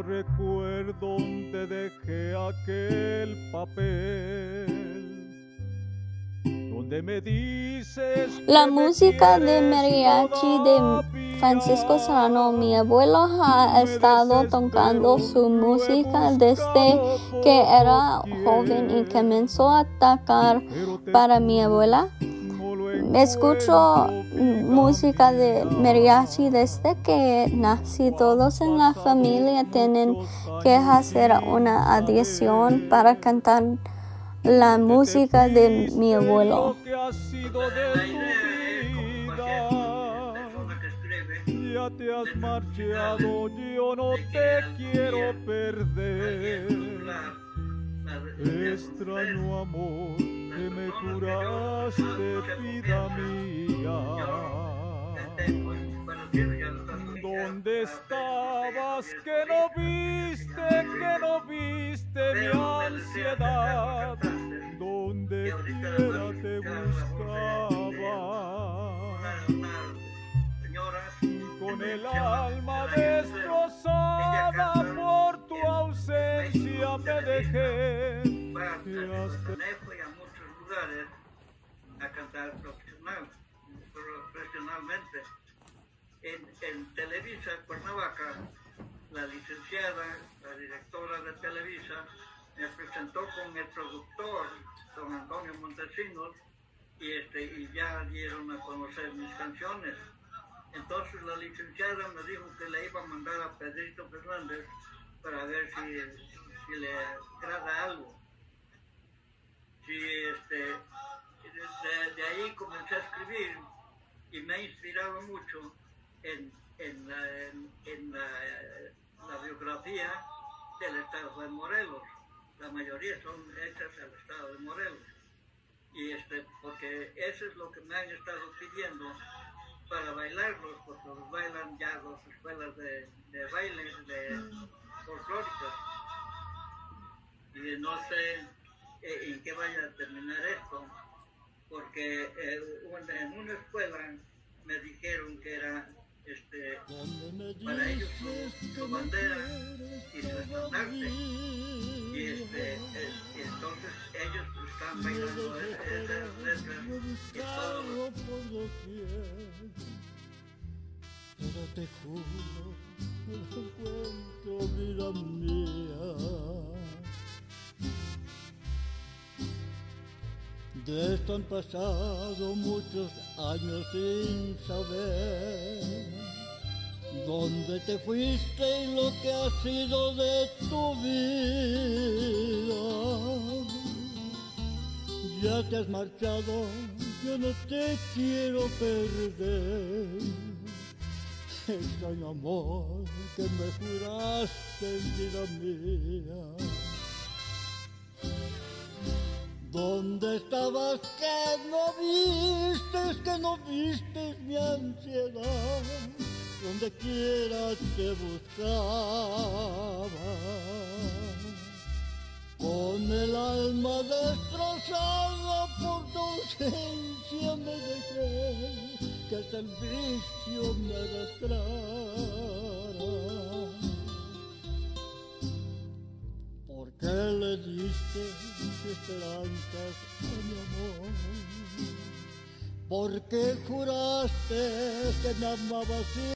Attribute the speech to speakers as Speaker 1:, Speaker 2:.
Speaker 1: No recuerdo dónde dejé aquel papel. Donde me dices
Speaker 2: La
Speaker 1: me
Speaker 2: música de mariachi de. Francisco Serrano, mi abuelo ha estado tocando su música desde que era joven y comenzó a tocar para mi abuela.
Speaker 1: Lo
Speaker 2: Escucho música de mariachi desde que nací. Todos en la familia tienen que hacer una adición para cantar la música de mi abuelo.
Speaker 1: Ya te has marchado, yo no te quiero perder. Extraño amor que me juraste, vida mía. Estabas que no viste, que no viste mi ansiedad? Donde quiera te buscaba. Con el alma destrozada por tu ausencia me dejé.
Speaker 3: fui a muchos lugares a cantar profesional, profesionalmente. Televisa, Cuernavaca, la licenciada, la directora de Televisa, me presentó con el productor, don Antonio Montesinos, y, este, y ya dieron a conocer mis canciones. Entonces la licenciada me dijo que le iba a mandar a Pedrito Fernández para ver si, si le agrada algo. Sí, este, de, de ahí comencé a escribir y me ha inspirado mucho en, en, la, en, en la, la biografía del estado de Morelos. La mayoría son hechas al estado de Morelos. Y este, porque eso es lo que me han estado pidiendo para bailarlos, porque los bailan ya las escuelas de, de baile, de folclóricas. Y no sé eh, en qué vaya a terminar esto, porque eh, en una escuela me dijeron que era este, para ellos su, bandera y su estandarte. Y, este, entonces ellos están bailando es- esas letras y todo.
Speaker 4: Te juro, encuentro vida mía. De esto han pasado muchos años sin saber dónde te fuiste y lo que ha sido de tu vida. Ya te has marchado, yo no te quiero perder. Extraño amor que me juraste en vida mía. ¿Dónde estabas que no vistes, que no vistes mi ansiedad? Donde quiera te buscaba. Con el alma destrozada por tu ausencia me dejé, que hasta el vicio me arrastrara. ¿Por qué le diste esperanzas a mi amor? ¿Por qué juraste que me amabas?